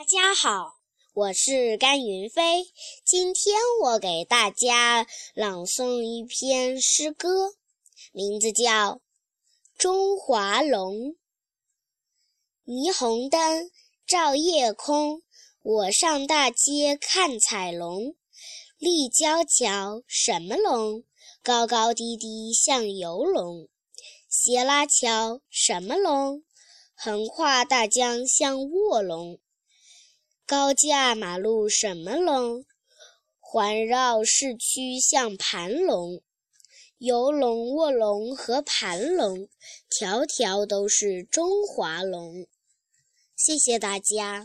大家好，我是甘云飞。今天我给大家朗诵一篇诗歌，名字叫《中华龙》。霓虹灯照夜空，我上大街看彩龙。立交桥什么龙？高高低低像游龙。斜拉桥什么龙？横跨大江像卧龙。高架马路什么龙？环绕市区像盘龙。游龙、卧龙和盘龙，条条都是中华龙。谢谢大家。